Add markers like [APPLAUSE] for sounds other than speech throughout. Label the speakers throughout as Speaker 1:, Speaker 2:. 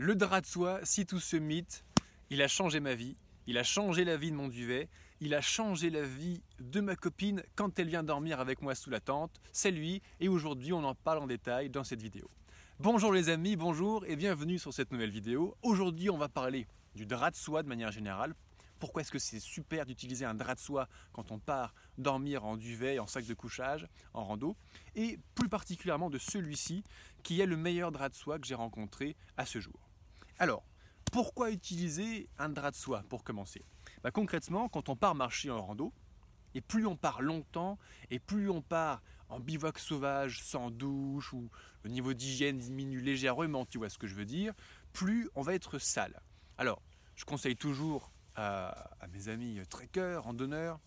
Speaker 1: Le drap de soie, si tout ce mythe, il a changé ma vie, il a changé la vie de mon duvet, il a changé la vie de ma copine quand elle vient dormir avec moi sous la tente, c'est lui, et aujourd'hui on en parle en détail dans cette vidéo. Bonjour les amis, bonjour et bienvenue sur cette nouvelle vidéo. Aujourd'hui on va parler du drap de soie de manière générale. Pourquoi est-ce que c'est super d'utiliser un drap de soie quand on part dormir en duvet, en sac de couchage, en rando Et plus particulièrement de celui-ci qui est le meilleur drap de soie que j'ai rencontré à ce jour. Alors, pourquoi utiliser un drap de soie pour commencer? Bah, Concrètement, quand on part marcher en rando, et plus on part longtemps, et plus on part en bivouac sauvage, sans douche, ou le niveau d'hygiène diminue légèrement, tu vois ce que je veux dire, plus on va être sale. Alors, je conseille toujours à, mes amis trekkers, randonneurs,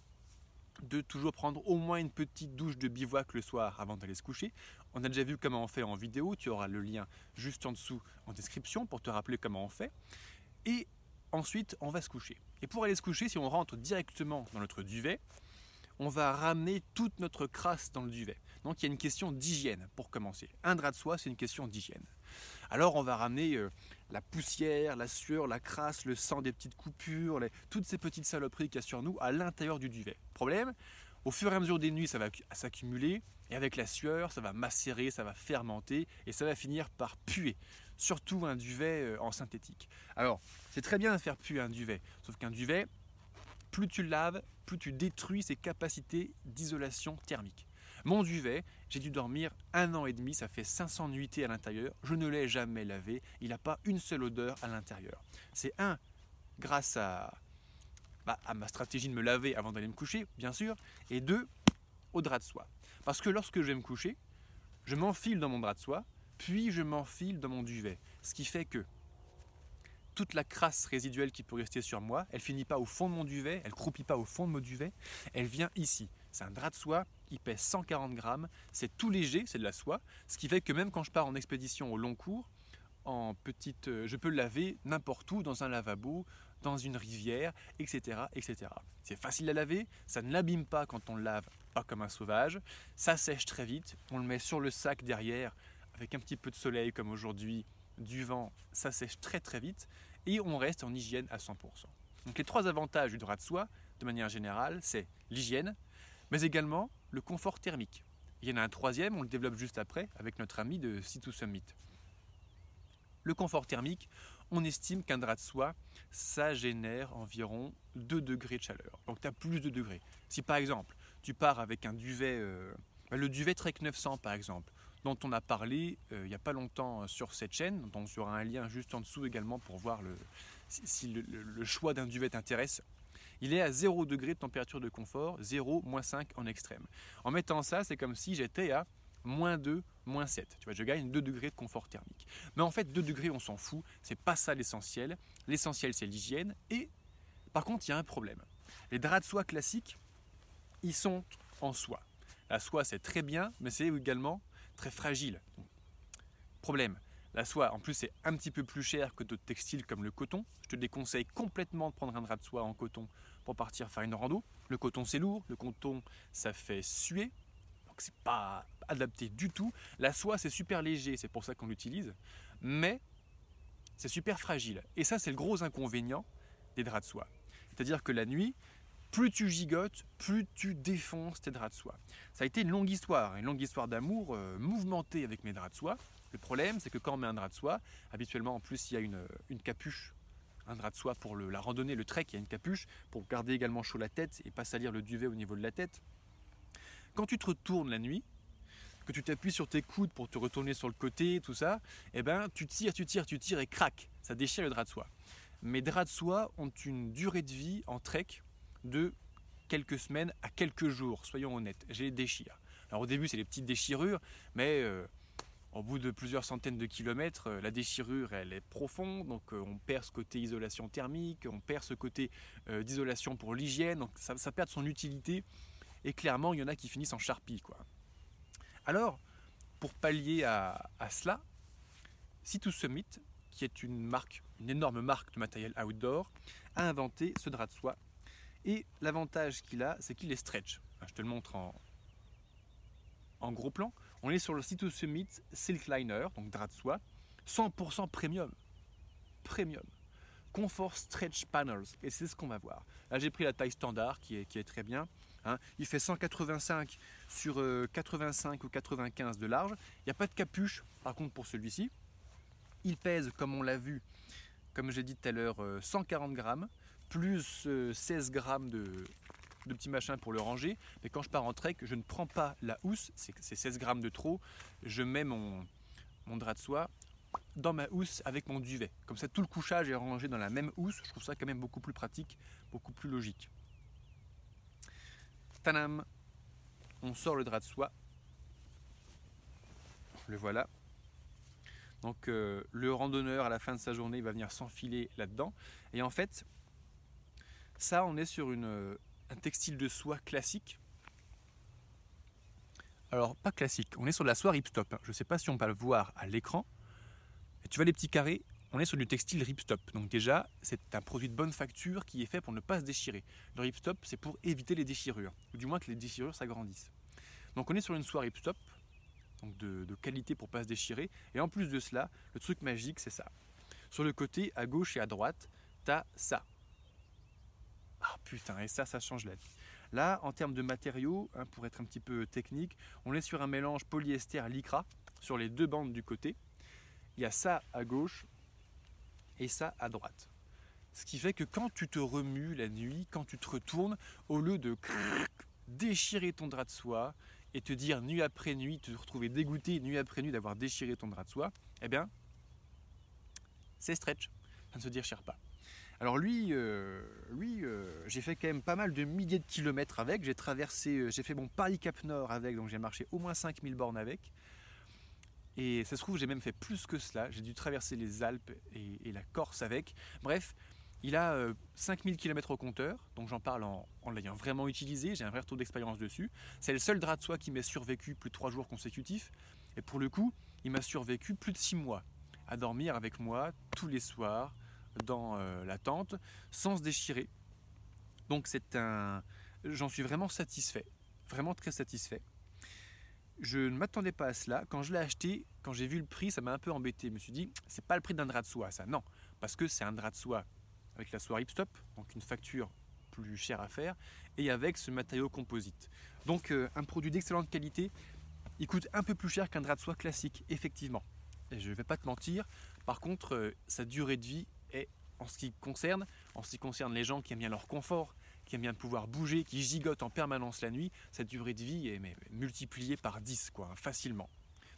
Speaker 1: de toujours prendre au moins une petite douche de bivouac le soir avant d'aller se coucher. On a déjà vu comment on fait en vidéo, tu auras le lien juste en dessous en description pour te rappeler comment on fait. Et ensuite, on va se coucher. Et pour aller se coucher, si on rentre directement dans notre duvet, on va ramener toute notre crasse dans le duvet. Donc il y a une question d'hygiène pour commencer. Un drap de soie, c'est une question d'hygiène. Alors on va ramener euh, la poussière, la sueur, la crasse, le sang des petites coupures, toutes ces petites saloperies qu'il y a sur nous à l'intérieur du duvet. Problème, au fur et à mesure des nuits, ça va s'accumuler et avec la sueur, ça va macérer, ça va fermenter et ça va finir par puer. Surtout un duvet euh, en synthétique. Alors, c'est très bien de faire puer un duvet, sauf qu'un duvet, plus tu laves, plus tu détruis ses capacités d'isolation thermique. Mon duvet, j'ai dû dormir un an et demi, ça fait 500 nuitées à l'intérieur, je ne l'ai jamais lavé, il n'a pas une seule odeur à l'intérieur. C'est un, grâce à, bah, à ma stratégie de me laver avant d'aller me coucher, bien sûr, et deux, au drap de soie. Parce que lorsque je vais me coucher, je m'enfile dans mon drap de soie, puis je m'enfile dans mon duvet. Ce qui fait que toute la crasse résiduelle qui peut rester sur moi, elle finit pas au fond de mon duvet, elle croupit pas au fond de mon duvet, elle vient ici. C'est un drap de soie, il pèse 140 grammes, c'est tout léger, c'est de la soie, ce qui fait que même quand je pars en expédition au long cours, en petite, euh, je peux le laver n'importe où, dans un lavabo, dans une rivière, etc. etc. C'est facile à laver, ça ne l'abîme pas quand on le lave, pas comme un sauvage, ça sèche très vite, on le met sur le sac derrière, avec un petit peu de soleil comme aujourd'hui, du vent, ça sèche très très vite, et on reste en hygiène à 100%. Donc les trois avantages du drap de soie, de manière générale, c'est l'hygiène, mais également le confort thermique. Il y en a un troisième, on le développe juste après, avec notre ami de C2 Summit. Le confort thermique, on estime qu'un drap de soie, ça génère environ 2 degrés de chaleur. Donc tu as plus de degrés. Si par exemple, tu pars avec un duvet, euh, le duvet Trek 900 par exemple, dont on a parlé euh, il n'y a pas longtemps sur cette chaîne, dont on aura un lien juste en dessous également pour voir le, si, le, le choix d'un duvet t'intéresse, il est à 0 degré de température de confort, 0, moins 5 en extrême. En mettant ça, c'est comme si j'étais à moins 2, moins 7. Tu vois, je gagne 2 degrés de confort thermique. Mais en fait, 2 degrés, on s'en fout. C'est pas ça l'essentiel. L'essentiel, c'est l'hygiène. Et par contre, il y a un problème. Les draps de soie classiques, ils sont en soie. La soie, c'est très bien, mais c'est également très fragile. Problème, la soie, en plus, c'est un petit peu plus cher que d'autres textiles comme le coton. Je te déconseille complètement de prendre un drap de soie en coton pour partir faire une rando. Le coton, c'est lourd. Le coton, ça fait suer. Donc, c'est pas adapté du tout. La soie, c'est super léger. C'est pour ça qu'on l'utilise. Mais c'est super fragile. Et ça, c'est le gros inconvénient des draps de soie. C'est-à-dire que la nuit, plus tu gigotes, plus tu défonces tes draps de soie. Ça a été une longue histoire, une longue histoire d'amour euh, mouvementée avec mes draps de soie. Le problème, c'est que quand on met un drap de soie, habituellement en plus il y a une, capuche, un drap de soie pour la randonnée, le trek, il y a une capuche pour garder également chaud la tête et pas salir le duvet au niveau de la tête. Quand tu te retournes la nuit, que tu t'appuies sur tes coudes pour te retourner sur le côté, tout ça, eh ben tu tires, tu tires, tu tires et crac, ça déchire le drap de soie. Mes draps de soie ont une durée de vie en trek de quelques semaines à quelques jours, soyons honnêtes, j'ai les déchire. Alors au début c'est des petites déchirures, mais euh, au bout de plusieurs centaines de kilomètres, euh, la déchirure elle est profonde, donc euh, on perd ce côté isolation thermique, on perd ce côté d'isolation pour l'hygiène, donc ça, perd son utilité. Et clairement, il y en a qui finissent en charpie. Quoi. Alors, pour pallier à, cela, Citus Summit, qui est une marque, une énorme marque de matériel outdoor, a inventé ce drap de soie. Et l'avantage qu'il a, c'est qu'il est stretch. Je te le montre en, gros plan. On est sur le site Summit Silk Liner, donc drap de soie, 100% premium. premium. Confort Stretch Panels, et c'est ce qu'on va voir. Là j'ai pris la taille standard qui est très bien. Hein. Il fait 185 sur 85 euh, ou 95 de large. Il n'y a pas de capuche par contre pour celui-ci. Il pèse, comme on l'a vu, comme j'ai dit tout à l'heure, 140 grammes, plus 16 grammes de, petits machins pour le ranger. Mais quand je pars en trek, je ne prends pas la housse, c'est 16 grammes de trop. Je mets mon drap de soie dans ma housse avec mon duvet. Comme ça, tout le couchage est rangé dans la même housse. Je trouve ça quand même beaucoup plus pratique, beaucoup plus logique. Tanam On sort le drap de soie. Le voilà. Donc euh, le randonneur à la fin de sa journée va venir s'enfiler là-dedans. Et en fait, ça on est sur une, un textile de soie classique. Alors, pas classique, on est sur de la soie ripstop. Je ne sais pas si on peut le voir à l'écran. Tu vois les petits carrés? On est sur du textile ripstop. Donc déjà, c'est un produit de bonne facture qui est fait pour ne pas se déchirer. Le ripstop, c'est pour éviter les déchirures, ou du moins que les déchirures s'agrandissent. Donc on est sur une soie ripstop, donc de, qualité pour ne pas se déchirer. Et en plus de cela, le truc magique, c'est ça. Sur le côté, à gauche et à droite, tu as ça. Ah putain, et ça, ça change la vie. Là, en termes de matériaux, hein, pour être un petit peu technique, on est sur un mélange polyester-lycra sur les deux bandes du côté. Il y a ça à gauche et ça à droite. Ce qui fait que quand tu te remues la nuit, quand tu te retournes, au lieu de [LAUGHS] déchirer ton drap de soie et te dire nuit après nuit, te retrouver dégoûté nuit après nuit d'avoir déchiré ton drap de soie, eh bien, c'est stretch. Ça ne se déchire pas. Alors lui, euh, lui euh, j'ai fait quand même pas mal de milliers de kilomètres avec. J'ai traversé, euh, j'ai fait mon Paris-Cap Nord avec, donc j'ai marché au moins 5000 bornes avec. Et ça se trouve, j'ai même fait plus que cela. J'ai dû traverser les Alpes et, la Corse avec. Bref, il a 5000 km au compteur, donc j'en parle en, l'ayant vraiment utilisé. J'ai un vrai retour d'expérience dessus. C'est le seul drap de soie qui m'ait survécu plus de 3 jours consécutifs. Et pour le coup, il m'a survécu plus de 6 mois à dormir avec moi tous les soirs, dans euh, la tente sans se déchirer. Donc c'est un, j'en suis vraiment satisfait, vraiment très satisfait. Je ne m'attendais pas à cela. Quand je l'ai acheté, quand j'ai vu le prix, ça m'a un peu embêté. Je me suis dit, c'est pas le prix d'un drap de soie, ça. Non, parce que c'est un drap de soie avec la soie Ripstop, donc une facture plus chère à faire, et avec ce matériau composite. Donc euh, un produit d'excellente qualité. Il coûte un peu plus cher qu'un drap de soie classique, effectivement. Je ne vais pas te mentir. Par contre, euh, sa durée de vie et en ce qui concerne, en ce qui concerne les gens qui aiment bien leur confort, qui aiment bien pouvoir bouger, qui gigotent en permanence la nuit, cette durée de vie est multipliée par 10, quoi, facilement.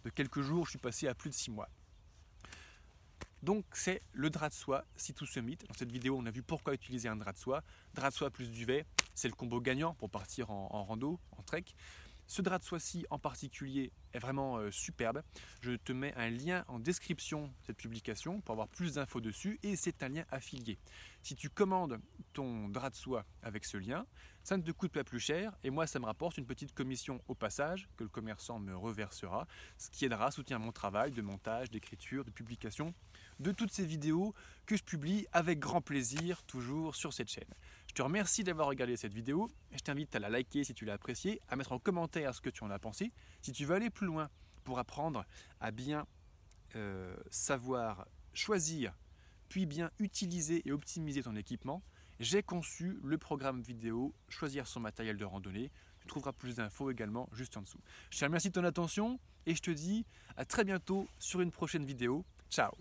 Speaker 1: De quelques jours, je suis passé à plus de 6 mois. Donc c'est le drap de soie, si tout se mythe. Dans cette vidéo, on a vu pourquoi utiliser un drap de soie. Drap de soie plus duvet, c'est le combo gagnant pour partir en, en rando, en trek. Ce drap de soie-ci en particulier est vraiment euh, superbe. Je te mets un lien en description de cette publication pour avoir plus d'infos dessus et c'est un lien affilié. Si tu commandes ton drap de soie avec ce lien, ça ne te coûte pas plus cher et moi ça me rapporte une petite commission au passage que le commerçant me reversera, ce qui aidera à soutenir mon travail de montage, d'écriture, de publication de toutes ces vidéos que je publie avec grand plaisir toujours sur cette chaîne. Je te remercie d'avoir regardé cette vidéo je t'invite à la liker si tu l'as appréciée, à mettre en commentaire ce que tu en as pensé. Si tu veux aller plus loin pour apprendre à bien euh, savoir choisir, puis bien utiliser et optimiser ton équipement, j'ai conçu le programme vidéo Choisir son matériel de randonnée. Tu trouveras plus d'infos également juste en dessous. Je te remercie de ton attention et je te dis à très bientôt sur une prochaine vidéo. Ciao